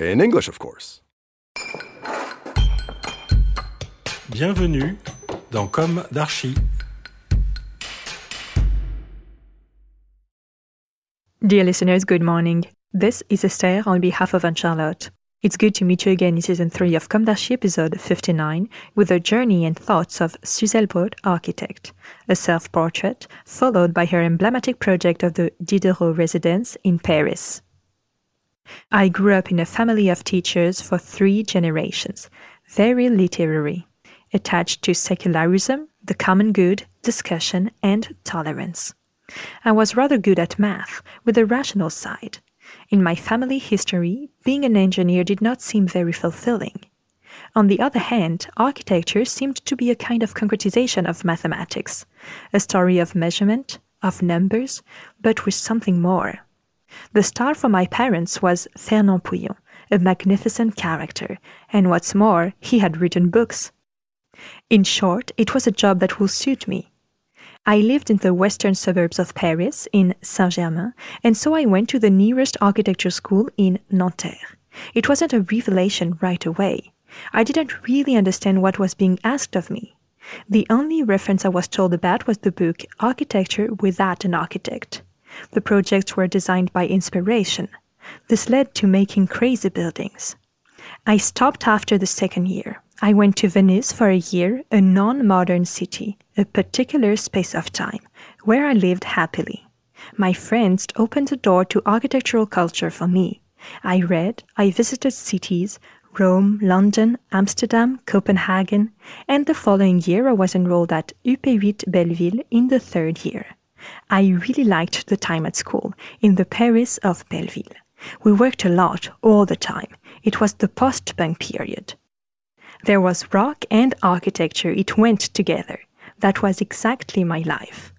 In English, of course. Bienvenue dans Comme d'Archi. Dear listeners, good morning. This is Esther on behalf of Anne-Charlotte. It's good to meet you again in season 3 of Comme d'Archi episode 59 with the journey and thoughts of Suzel Brout, architect, a self-portrait followed by her emblematic project of the Diderot residence in Paris. I grew up in a family of teachers for three generations, very literary, attached to secularism, the common good, discussion, and tolerance. I was rather good at math, with a rational side. In my family history, being an engineer did not seem very fulfilling. On the other hand, architecture seemed to be a kind of concretization of mathematics, a story of measurement, of numbers, but with something more. The star for my parents was Fernand Pouillon, a magnificent character, and what's more, he had written books. In short, it was a job that would suit me. I lived in the western suburbs of Paris, in Saint Germain, and so I went to the nearest architecture school in Nanterre. It wasn't a revelation right away. I didn't really understand what was being asked of me. The only reference I was told about was the book Architecture Without an Architect. The projects were designed by inspiration. This led to making crazy buildings. I stopped after the second year. I went to Venice for a year, a non modern city, a particular space of time, where I lived happily. My friends opened the door to architectural culture for me. I read, I visited cities, Rome, London, Amsterdam, Copenhagen, and the following year I was enrolled at UP8 Belleville in the third year. I really liked the time at school, in the Paris of Belleville. We worked a lot, all the time. It was the post punk period. There was rock and architecture, it went together. That was exactly my life.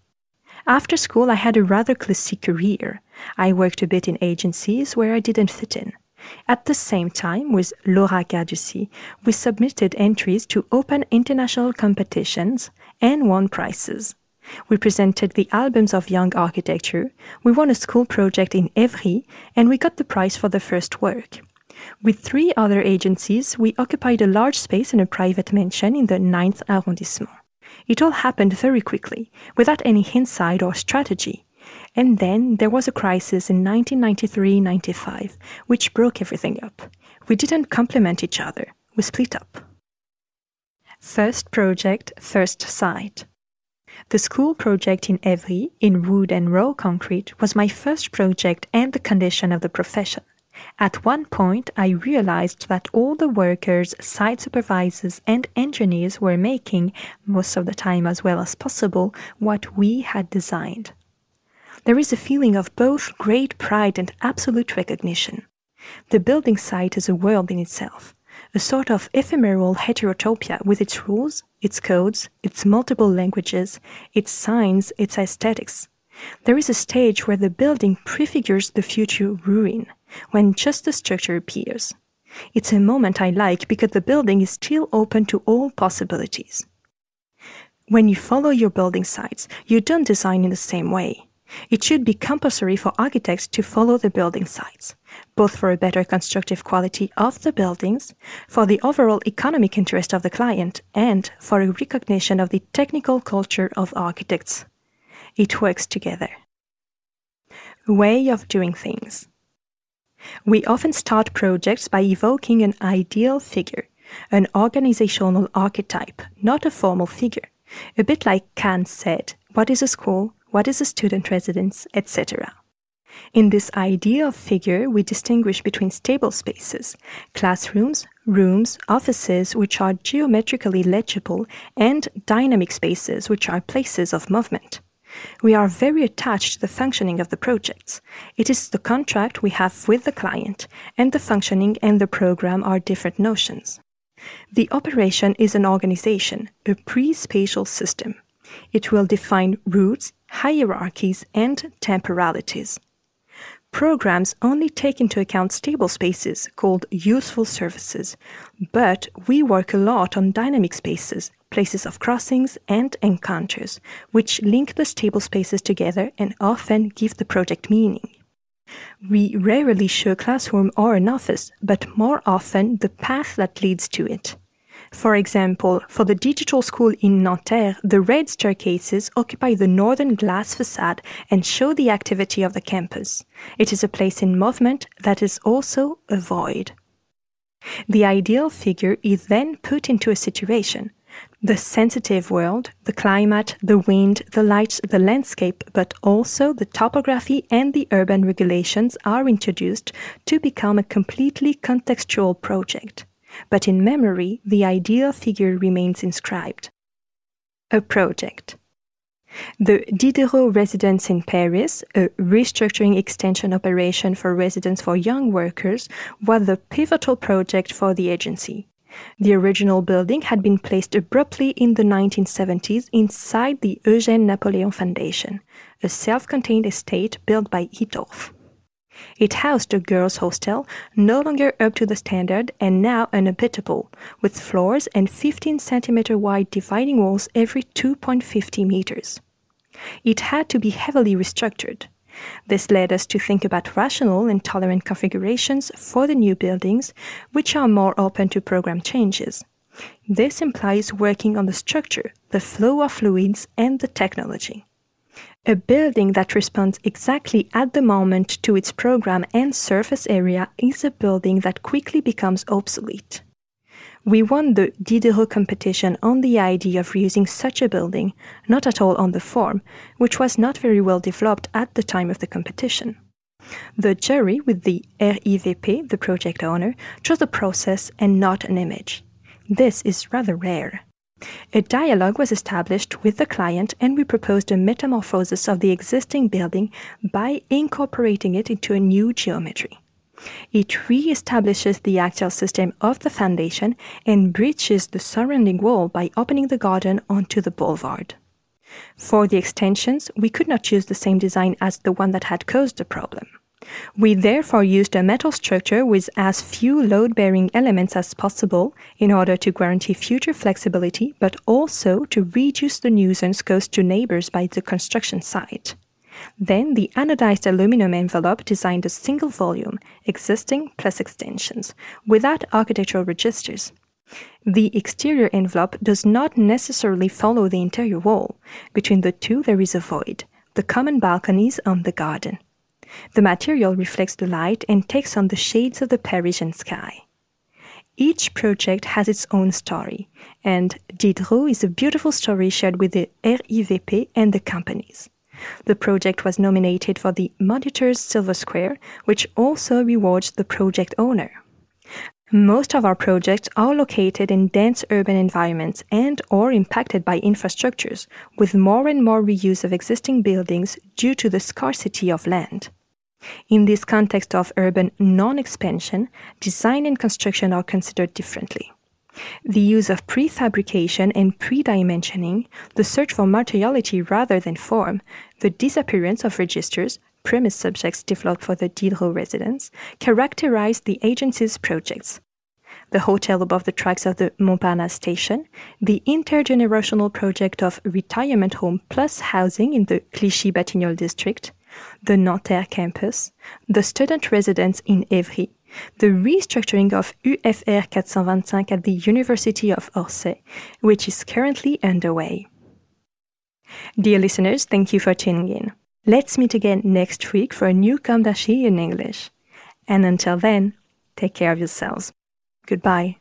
After school, I had a rather classic career. I worked a bit in agencies where I didn't fit in. At the same time, with Laura Caduci, we submitted entries to open international competitions and won prizes. We presented the albums of young architecture, we won a school project in Evry, and we got the prize for the first work. With three other agencies, we occupied a large space in a private mansion in the 9th arrondissement. It all happened very quickly, without any insight or strategy. And then there was a crisis in 1993 95, which broke everything up. We didn't complement each other, we split up. First project, first site. The school project in Evry, in wood and raw concrete, was my first project and the condition of the profession. At one point, I realized that all the workers, site supervisors, and engineers were making, most of the time as well as possible, what we had designed. There is a feeling of both great pride and absolute recognition. The building site is a world in itself, a sort of ephemeral heterotopia with its rules, its codes, its multiple languages, its signs, its aesthetics. There is a stage where the building prefigures the future ruin, when just the structure appears. It's a moment I like because the building is still open to all possibilities. When you follow your building sites, you don't design in the same way. It should be compulsory for architects to follow the building sites, both for a better constructive quality of the buildings, for the overall economic interest of the client, and for a recognition of the technical culture of architects. It works together. Way of doing things. We often start projects by evoking an ideal figure, an organizational archetype, not a formal figure. A bit like Kant said, what is a school, what is a student residence, etc. In this ideal figure, we distinguish between stable spaces, classrooms, rooms, offices, which are geometrically legible, and dynamic spaces, which are places of movement. We are very attached to the functioning of the projects. It is the contract we have with the client, and the functioning and the program are different notions. The operation is an organization, a pre-spatial system. It will define routes, hierarchies, and temporalities. Programs only take into account stable spaces called useful services, but we work a lot on dynamic spaces, places of crossings and encounters, which link the stable spaces together and often give the project meaning. We rarely show a classroom or an office, but more often the path that leads to it. For example, for the digital school in Nanterre, the red staircases occupy the northern glass facade and show the activity of the campus. It is a place in movement that is also a void. The ideal figure is then put into a situation. The sensitive world, the climate, the wind, the light, the landscape, but also the topography and the urban regulations are introduced to become a completely contextual project but in memory, the ideal figure remains inscribed. A project. The Diderot residence in Paris, a restructuring extension operation for residents for young workers, was the pivotal project for the agency. The original building had been placed abruptly in the 1970s inside the Eugène Napoleon Foundation, a self-contained estate built by Hittorff. It housed a girls' hostel, no longer up to the standard and now unhabitable, with floors and 15 centimeter wide dividing walls every 2.50 meters. It had to be heavily restructured. This led us to think about rational and tolerant configurations for the new buildings, which are more open to program changes. This implies working on the structure, the flow of fluids, and the technology. A building that responds exactly at the moment to its program and surface area is a building that quickly becomes obsolete. We won the Diderot competition on the idea of reusing such a building, not at all on the form, which was not very well developed at the time of the competition. The jury, with the RIVP, the project owner, chose a process and not an image. This is rather rare. A dialogue was established with the client and we proposed a metamorphosis of the existing building by incorporating it into a new geometry. It re-establishes the axial system of the foundation and breaches the surrounding wall by opening the garden onto the boulevard. For the extensions, we could not use the same design as the one that had caused the problem. We therefore used a metal structure with as few load-bearing elements as possible in order to guarantee future flexibility, but also to reduce the nuisance caused to neighbors by the construction site. Then the anodized aluminum envelope designed a single volume, existing plus extensions, without architectural registers. The exterior envelope does not necessarily follow the interior wall. Between the two there is a void, the common balconies on the garden. The material reflects the light and takes on the shades of the Parisian sky. Each project has its own story, and Diderot is a beautiful story shared with the RIVP and the companies. The project was nominated for the Monitor's Silver Square, which also rewards the project owner. Most of our projects are located in dense urban environments and or impacted by infrastructures, with more and more reuse of existing buildings due to the scarcity of land. In this context of urban non-expansion, design and construction are considered differently. The use of prefabrication and pre-dimensioning, the search for materiality rather than form, the disappearance of registers, premise subjects developed for the Diderot residence, characterize the agency's projects. The hotel above the tracks of the Montparnasse station, the intergenerational project of retirement home plus housing in the Clichy-Batignolles district, the Nanterre campus, the student residence in Évry, the restructuring of UFR 425 at the University of Orsay, which is currently underway. Dear listeners, thank you for tuning in. Let's meet again next week for a new Comme d'Archi in English. And until then, take care of yourselves. Goodbye.